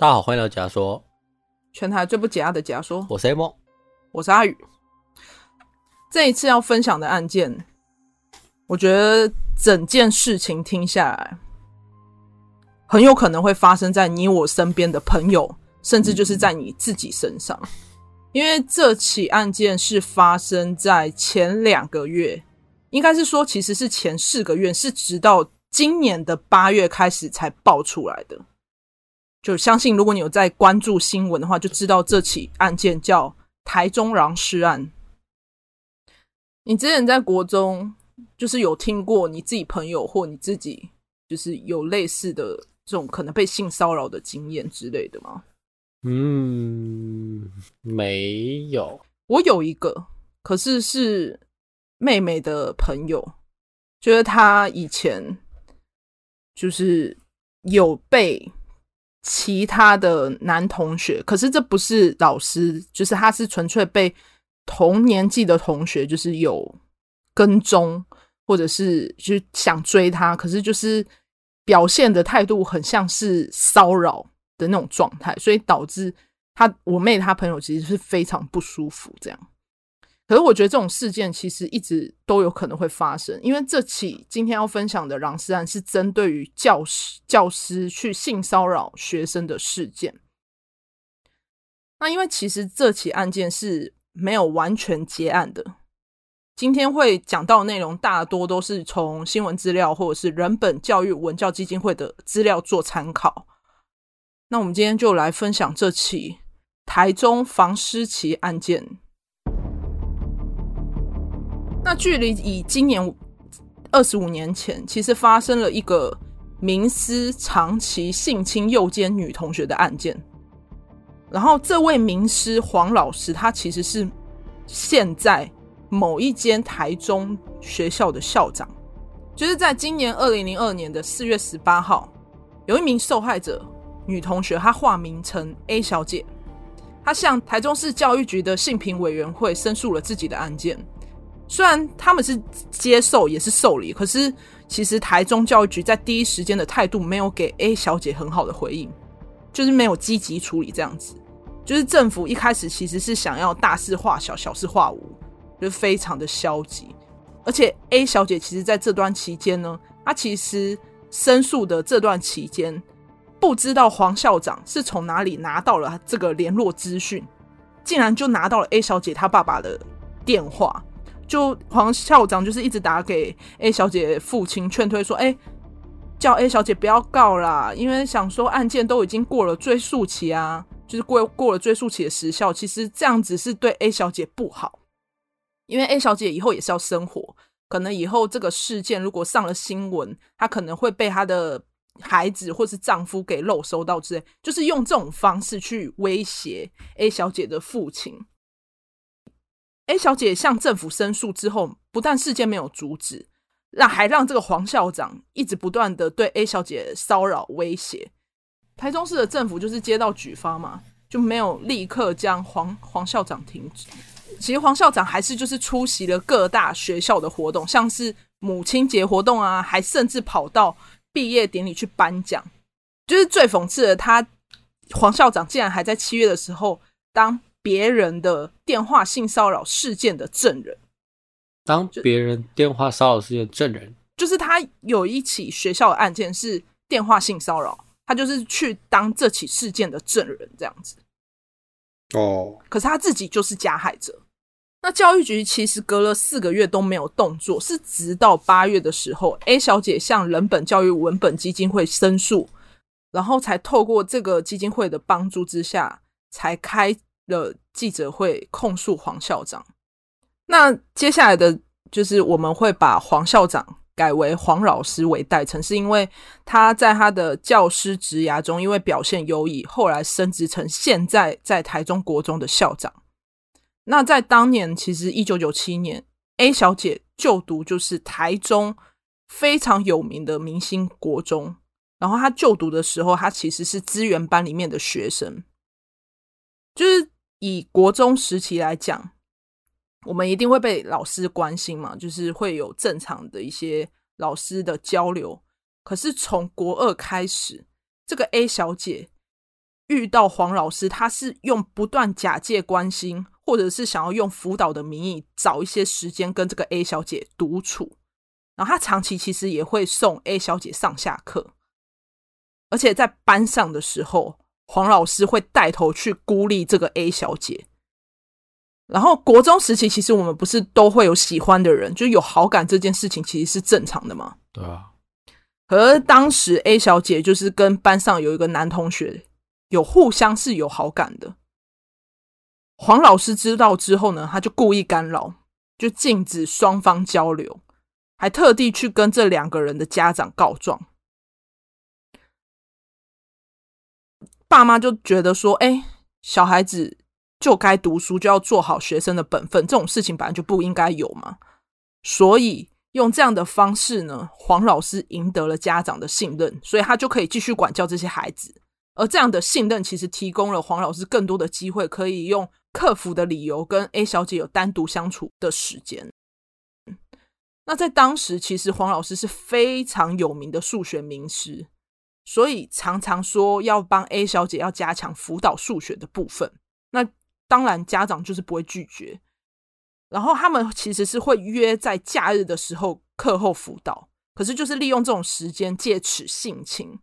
大家好，欢迎来到假说，全台最不解压的假说。我是 A 梦，我是阿宇。这一次要分享的案件，我觉得整件事情听下来，很有可能会发生在你我身边的朋友，甚至就是在你自己身上。因为这起案件是发生在前两个月，应该是说其实是前四个月，是直到今年的八月开始才爆出来的。就相信，如果你有在关注新闻的话，就知道这起案件叫台中狼尸案。你之前在国中，就是有听过你自己朋友或你自己，就是有类似的这种可能被性骚扰的经验之类的吗？嗯，没有。我有一个，可是是妹妹的朋友，就是她以前就是有被。其他的男同学，可是这不是老师，就是他是纯粹被同年纪的同学，就是有跟踪，或者是就是想追他，可是就是表现的态度很像是骚扰的那种状态，所以导致他我妹她朋友其实是非常不舒服这样。可是我觉得这种事件其实一直都有可能会发生，因为这起今天要分享的狼师案是针对于教师教师去性骚扰学生的事件。那因为其实这起案件是没有完全结案的，今天会讲到的内容大多都是从新闻资料或者是人本教育文教基金会的资料做参考。那我们今天就来分享这起台中房思琪案件。那距离以今年二十五年前，其实发生了一个名师长期性侵诱奸女同学的案件。然后，这位名师黄老师，他其实是现在某一间台中学校的校长。就是在今年二零零二年的四月十八号，有一名受害者女同学，她化名成 A 小姐，她向台中市教育局的性平委员会申诉了自己的案件。虽然他们是接受也是受理，可是其实台中教育局在第一时间的态度没有给 A 小姐很好的回应，就是没有积极处理这样子。就是政府一开始其实是想要大事化小，小事化无，就非常的消极。而且 A 小姐其实在这段期间呢，她其实申诉的这段期间，不知道黄校长是从哪里拿到了这个联络资讯，竟然就拿到了 A 小姐她爸爸的电话。就黄校长就是一直打给 A 小姐父亲劝退说：“哎，叫 A 小姐不要告啦，因为想说案件都已经过了追诉期啊，就是过过了追诉期的时效。其实这样子是对 A 小姐不好，因为 A 小姐以后也是要生活，可能以后这个事件如果上了新闻，她可能会被她的孩子或是丈夫给漏收到之类，就是用这种方式去威胁 A 小姐的父亲。” A 小姐向政府申诉之后，不但事件没有阻止，那还让这个黄校长一直不断的对 A 小姐骚扰威胁。台中市的政府就是接到举发嘛，就没有立刻将黄黄校长停职。其实黄校长还是就是出席了各大学校的活动，像是母亲节活动啊，还甚至跑到毕业典礼去颁奖。就是最讽刺的，他黄校长竟然还在七月的时候当。别人的电话性骚扰事件的证人，当别人电话骚扰事件证人，就是他有一起学校的案件是电话性骚扰，他就是去当这起事件的证人这样子。哦，可是他自己就是加害者。那教育局其实隔了四个月都没有动作，是直到八月的时候，A 小姐向人本教育文本基金会申诉，然后才透过这个基金会的帮助之下，才开。的记者会控诉黄校长，那接下来的就是我们会把黄校长改为黄老师为代称，是因为他在他的教师职涯中，因为表现优异，后来升职成现在在台中国中的校长。那在当年，其实一九九七年，A 小姐就读就是台中非常有名的明星国中，然后她就读的时候，她其实是资源班里面的学生，就是。以国中时期来讲，我们一定会被老师关心嘛，就是会有正常的一些老师的交流。可是从国二开始，这个 A 小姐遇到黄老师，他是用不断假借关心，或者是想要用辅导的名义找一些时间跟这个 A 小姐独处。然后他长期其实也会送 A 小姐上下课，而且在班上的时候，黄老师会带头去孤立这个 A 小姐。然后国中时期，其实我们不是都会有喜欢的人，就有好感这件事情其实是正常的嘛。对啊。可是当时 A 小姐就是跟班上有一个男同学。有互相是有好感的，黄老师知道之后呢，他就故意干扰，就禁止双方交流，还特地去跟这两个人的家长告状。爸妈就觉得说：“哎，小孩子就该读书，就要做好学生的本分，这种事情本来就不应该有嘛。”所以用这样的方式呢，黄老师赢得了家长的信任，所以他就可以继续管教这些孩子。而这样的信任其实提供了黄老师更多的机会，可以用克服的理由跟 A 小姐有单独相处的时间。那在当时，其实黄老师是非常有名的数学名师，所以常常说要帮 A 小姐要加强辅导数学的部分。那当然家长就是不会拒绝，然后他们其实是会约在假日的时候课后辅导，可是就是利用这种时间借此性侵。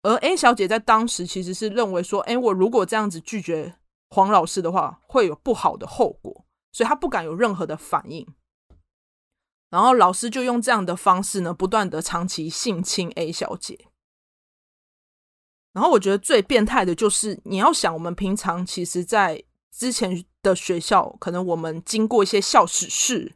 而 A 小姐在当时其实是认为说，哎，我如果这样子拒绝黄老师的话，会有不好的后果，所以她不敢有任何的反应。然后老师就用这样的方式呢，不断的长期性侵 A 小姐。然后我觉得最变态的就是，你要想，我们平常其实，在之前的学校，可能我们经过一些校史室，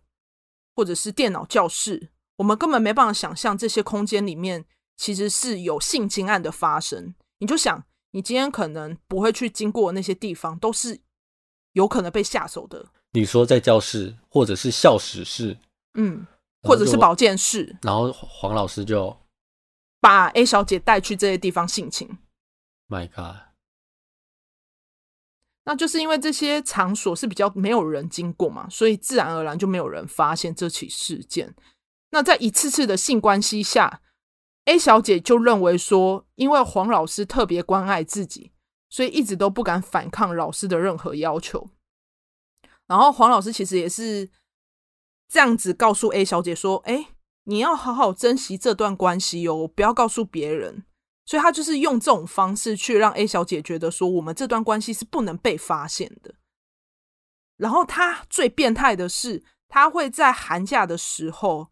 或者是电脑教室，我们根本没办法想象这些空间里面。其实是有性侵案的发生，你就想，你今天可能不会去经过那些地方，都是有可能被下手的。你说在教室，或者是校史室，嗯，或者是保健室，然后黄老师就把 A 小姐带去这些地方性侵。My God，那就是因为这些场所是比较没有人经过嘛，所以自然而然就没有人发现这起事件。那在一次次的性关系下。A 小姐就认为说，因为黄老师特别关爱自己，所以一直都不敢反抗老师的任何要求。然后黄老师其实也是这样子告诉 A 小姐说：“哎，你要好好珍惜这段关系哦，不要告诉别人。”所以他就是用这种方式去让 A 小姐觉得说，我们这段关系是不能被发现的。然后他最变态的是，他会在寒假的时候。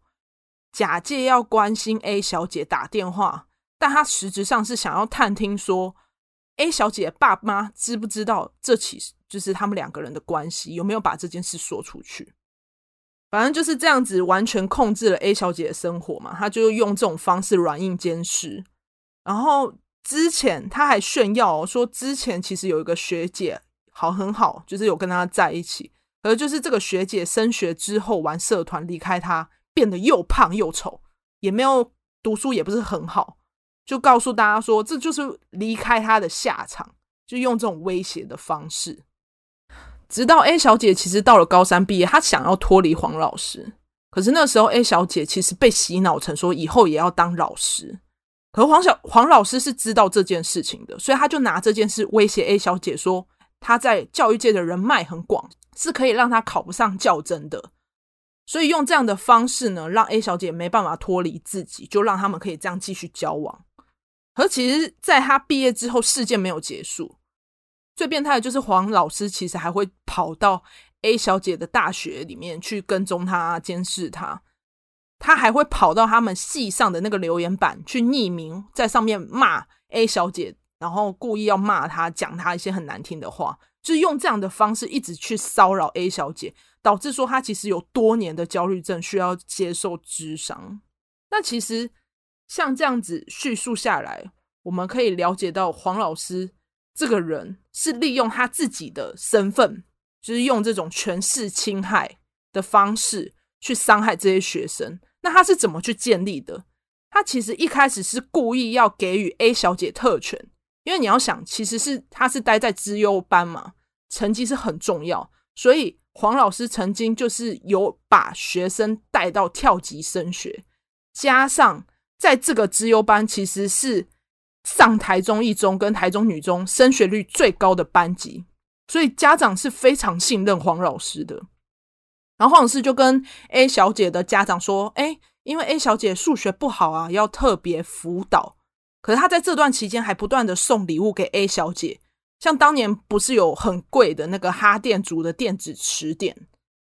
假借要关心 A 小姐打电话，但他实质上是想要探听说 A 小姐爸妈知不知道这起就是他们两个人的关系，有没有把这件事说出去。反正就是这样子，完全控制了 A 小姐的生活嘛。他就用这种方式软硬兼施。然后之前他还炫耀说，之前其实有一个学姐好很好，就是有跟他在一起，而就是这个学姐升学之后玩社团离开他。变得又胖又丑，也没有读书，也不是很好，就告诉大家说，这就是离开他的下场，就用这种威胁的方式。直到 A 小姐其实到了高三毕业，她想要脱离黄老师，可是那时候 A 小姐其实被洗脑成说以后也要当老师。可黄小黄老师是知道这件事情的，所以他就拿这件事威胁 A 小姐说，他在教育界的人脉很广，是可以让她考不上教甄的。所以用这样的方式呢，让 A 小姐没办法脱离自己，就让他们可以这样继续交往。而其实，在她毕业之后，事件没有结束。最变态的就是黄老师其实还会跑到 A 小姐的大学里面去跟踪她、监视她。他还会跑到他们系上的那个留言板去匿名在上面骂 A 小姐，然后故意要骂她，讲她一些很难听的话，就是用这样的方式一直去骚扰 A 小姐。导致说她其实有多年的焦虑症，需要接受智商。那其实像这样子叙述下来，我们可以了解到黄老师这个人是利用他自己的身份，就是用这种权势侵害的方式去伤害这些学生。那他是怎么去建立的？他其实一开始是故意要给予 A 小姐特权，因为你要想，其实是他是待在资优班嘛，成绩是很重要，所以。黄老师曾经就是有把学生带到跳级升学，加上在这个资优班其实是上台中一中跟台中女中升学率最高的班级，所以家长是非常信任黄老师的。然后黄老师就跟 A 小姐的家长说：“哎，因为 A 小姐数学不好啊，要特别辅导。可是他在这段期间还不断的送礼物给 A 小姐，像当年不是有很贵的那个哈电族的电子词典，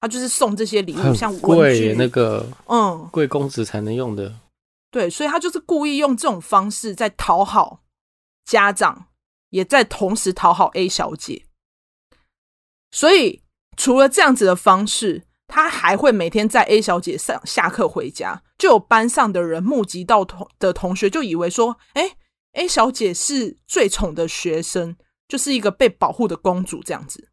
他就是送这些礼物，像文具那个，嗯，贵公子才能用的。对，所以他就是故意用这种方式在讨好家长，也在同时讨好 A 小姐。所以除了这样子的方式。”他还会每天在 A 小姐上下课回家，就有班上的人目击到同的同学就以为说：“哎，A 小姐是最宠的学生，就是一个被保护的公主这样子。”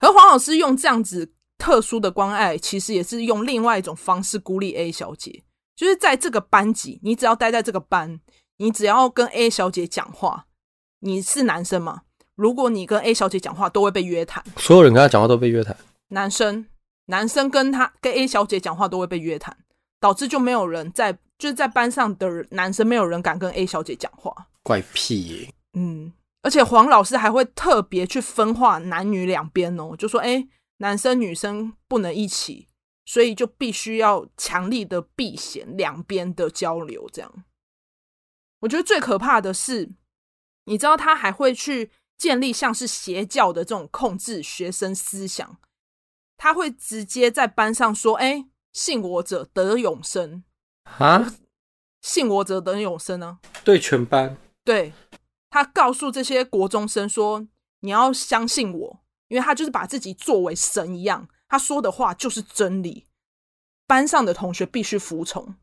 而黄老师用这样子特殊的关爱，其实也是用另外一种方式孤立 A 小姐，就是在这个班级，你只要待在这个班，你只要跟 A 小姐讲话，你是男生吗？如果你跟 A 小姐讲话，都会被约谈。所有人跟他讲话都被约谈。男生，男生跟他跟 A 小姐讲话都会被约谈，导致就没有人在就是在班上的男生没有人敢跟 A 小姐讲话。怪癖耶。嗯，而且黄老师还会特别去分化男女两边哦，就说哎，男生女生不能一起，所以就必须要强力的避嫌两边的交流。这样，我觉得最可怕的是，你知道他还会去建立像是邪教的这种控制学生思想。他会直接在班上说：“哎，信我者得永生。”啊？信我者得永生呢？对全班。对，他告诉这些国中生说：“你要相信我，因为他就是把自己作为神一样，他说的话就是真理。班上的同学必须服从，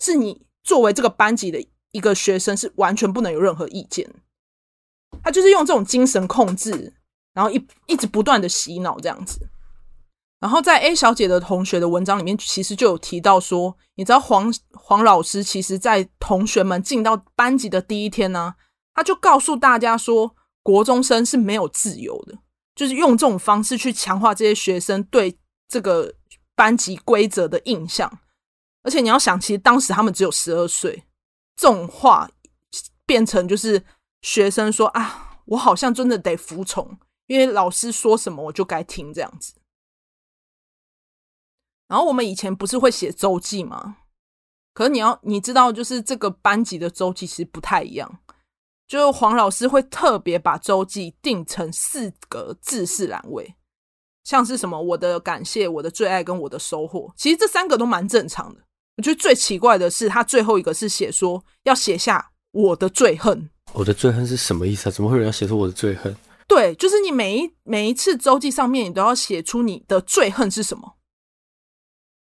是你作为这个班级的一个学生是完全不能有任何意见。他就是用这种精神控制，然后一一直不断的洗脑这样子。”然后在 A 小姐的同学的文章里面，其实就有提到说，你知道黄黄老师其实，在同学们进到班级的第一天呢、啊，他就告诉大家说，国中生是没有自由的，就是用这种方式去强化这些学生对这个班级规则的印象。而且你要想，其实当时他们只有十二岁，这种话变成就是学生说啊，我好像真的得服从，因为老师说什么我就该听这样子。然后我们以前不是会写周记吗？可是你要你知道，就是这个班级的周记其实不太一样。就黄老师会特别把周记定成四个字式栏位，像是什么我的感谢、我的最爱跟我的收获。其实这三个都蛮正常的。我觉得最奇怪的是，他最后一个是写说要写下我的最恨。我的最恨是什么意思啊？怎么会有人要写出我的最恨？对，就是你每一每一次周记上面，你都要写出你的最恨是什么。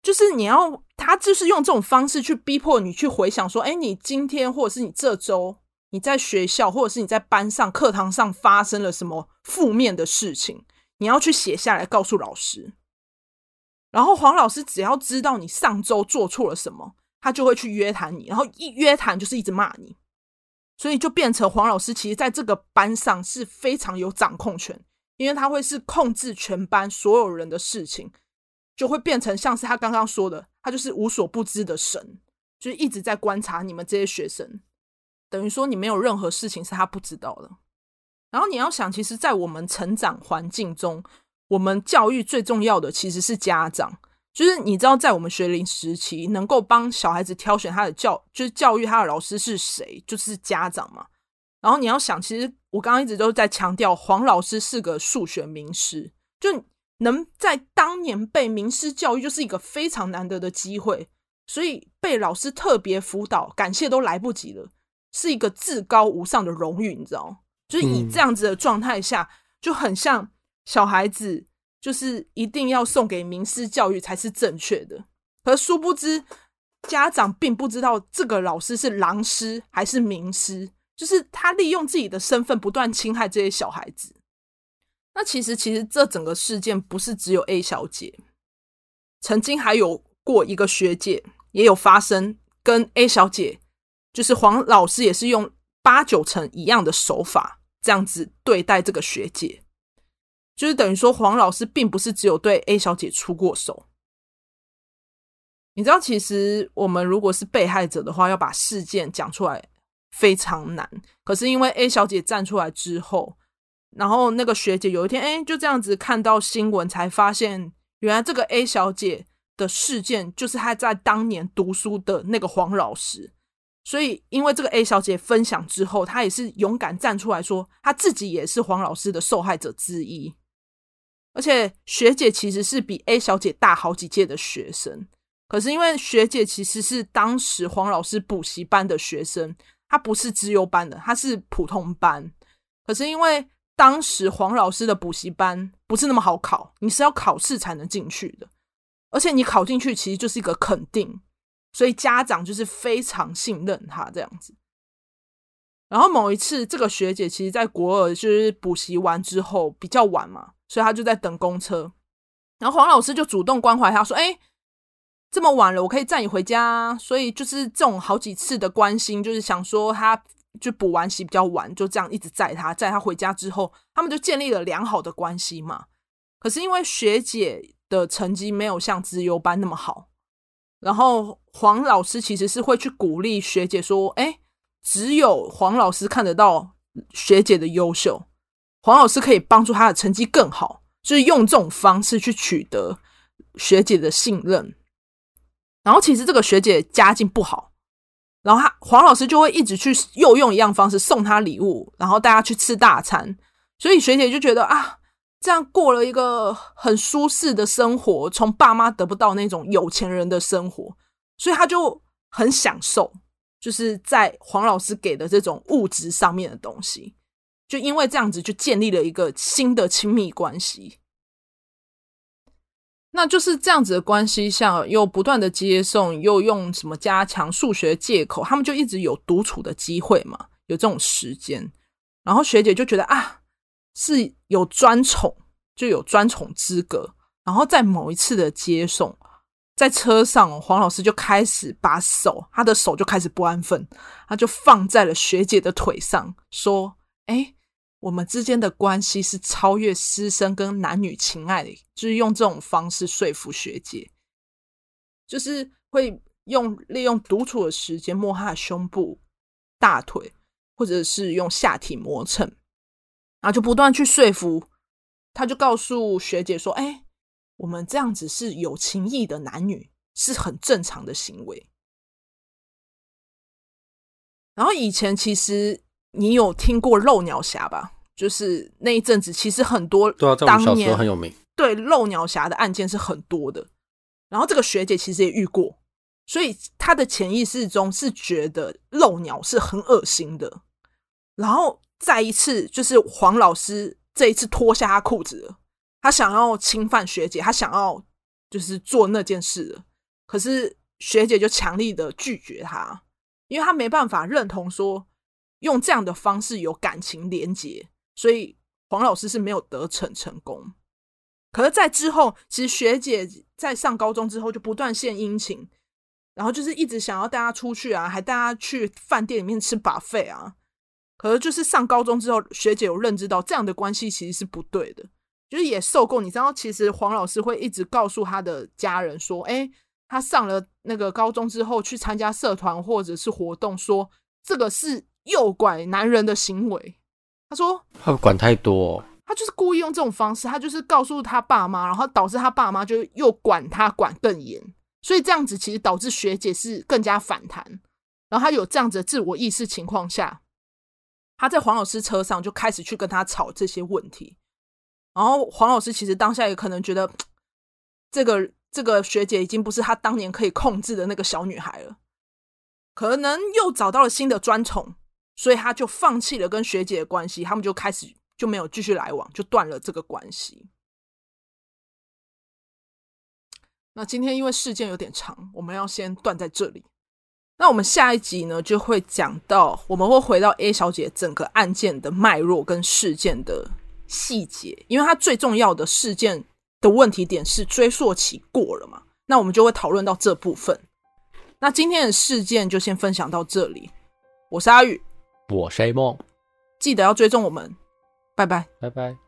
就是你要，他就是用这种方式去逼迫你去回想，说，哎，你今天或者是你这周你在学校或者是你在班上课堂上发生了什么负面的事情，你要去写下来告诉老师。然后黄老师只要知道你上周做错了什么，他就会去约谈你，然后一约谈就是一直骂你，所以就变成黄老师其实在这个班上是非常有掌控权，因为他会是控制全班所有人的事情。就会变成像是他刚刚说的，他就是无所不知的神，就是一直在观察你们这些学生，等于说你没有任何事情是他不知道的。然后你要想，其实，在我们成长环境中，我们教育最重要的其实是家长，就是你知道，在我们学龄时期，能够帮小孩子挑选他的教，就是教育他的老师是谁，就是家长嘛。然后你要想，其实我刚刚一直都在强调，黄老师是个数学名师，就。能在当年被名师教育，就是一个非常难得的机会，所以被老师特别辅导，感谢都来不及了，是一个至高无上的荣誉，你知道？就是以这样子的状态下，就很像小孩子，就是一定要送给名师教育才是正确的。可殊不知，家长并不知道这个老师是狼师还是名师，就是他利用自己的身份不断侵害这些小孩子。那其实，其实这整个事件不是只有 A 小姐，曾经还有过一个学姐也有发生，跟 A 小姐，就是黄老师也是用八九成一样的手法这样子对待这个学姐，就是等于说黄老师并不是只有对 A 小姐出过手。你知道，其实我们如果是被害者的话，要把事件讲出来非常难。可是因为 A 小姐站出来之后，然后那个学姐有一天，哎，就这样子看到新闻，才发现原来这个 A 小姐的事件就是她在当年读书的那个黄老师。所以因为这个 A 小姐分享之后，她也是勇敢站出来说，她自己也是黄老师的受害者之一。而且学姐其实是比 A 小姐大好几届的学生，可是因为学姐其实是当时黄老师补习班的学生，她不是资优班的，她是普通班。可是因为当时黄老师的补习班不是那么好考，你是要考试才能进去的，而且你考进去其实就是一个肯定，所以家长就是非常信任她这样子。然后某一次，这个学姐其实在国二就是补习完之后比较晚嘛。所以她就在等公车，然后黄老师就主动关怀她说：“哎，这么晚了，我可以载你回家。”所以就是这种好几次的关心，就是想说她就补完习比较晚，就这样一直载她，载她回家之后，他们就建立了良好的关系嘛。可是因为学姐的成绩没有像资优班那么好，然后黄老师其实是会去鼓励学姐说：“哎，只有黄老师看得到学姐的优秀。”黄老师可以帮助她的成绩更好，就是用这种方式去取得学姐的信任。然后其实这个学姐家境不好，然后他黄老师就会一直去又用一样方式送她礼物，然后带她去吃大餐。所以学姐就觉得啊，这样过了一个很舒适的生活，从爸妈得不到那种有钱人的生活，所以他就很享受，就是在黄老师给的这种物质上面的东西。就因为这样子，就建立了一个新的亲密关系。那就是这样子的关系下，又不断的接送，又用什么加强数学借口，他们就一直有独处的机会嘛，有这种时间。然后学姐就觉得啊，是有专宠，就有专宠资格。然后在某一次的接送，在车上，黄老师就开始把手，他的手就开始不安分，他就放在了学姐的腿上，说。哎，我们之间的关系是超越师生跟男女情爱的，就是用这种方式说服学姐，就是会用利用独处的时间摸她的胸部、大腿，或者是用下体磨蹭，然后就不断去说服，他就告诉学姐说：“哎，我们这样子是有情义的男女，是很正常的行为。”然后以前其实。你有听过漏鸟侠吧？就是那一阵子，其实很多对啊，在我们小时候很有名。对，漏鸟侠的案件是很多的。然后这个学姐其实也遇过，所以她的潜意识中是觉得漏鸟是很恶心的。然后再一次，就是黄老师这一次脱下他裤子了，他想要侵犯学姐，他想要就是做那件事。可是学姐就强力的拒绝他，因为他没办法认同说。用这样的方式有感情连结，所以黄老师是没有得逞成功。可是，在之后，其实学姐在上高中之后就不断献殷勤，然后就是一直想要带她出去啊，还带她去饭店里面吃把费啊。可是，就是上高中之后，学姐有认知到这样的关系其实是不对的，就是也受够。你知道，其实黄老师会一直告诉他的家人说：“哎，他上了那个高中之后去参加社团或者是活动，说这个是。”诱拐男人的行为，他说他管太多，他就是故意用这种方式，他就是告诉他爸妈，然后导致他爸妈就又管他管更严，所以这样子其实导致学姐是更加反弹，然后他有这样子的自我意识情况下，他在黄老师车上就开始去跟他吵这些问题，然后黄老师其实当下也可能觉得这个这个学姐已经不是他当年可以控制的那个小女孩了，可能又找到了新的专宠。所以他就放弃了跟学姐的关系，他们就开始就没有继续来往，就断了这个关系。那今天因为事件有点长，我们要先断在这里。那我们下一集呢，就会讲到，我们会回到 A 小姐整个案件的脉络跟事件的细节，因为它最重要的事件的问题点是追溯期过了嘛。那我们就会讨论到这部分。那今天的事件就先分享到这里，我是阿宇。我是 A 梦，记得要追踪我们，拜拜，拜拜。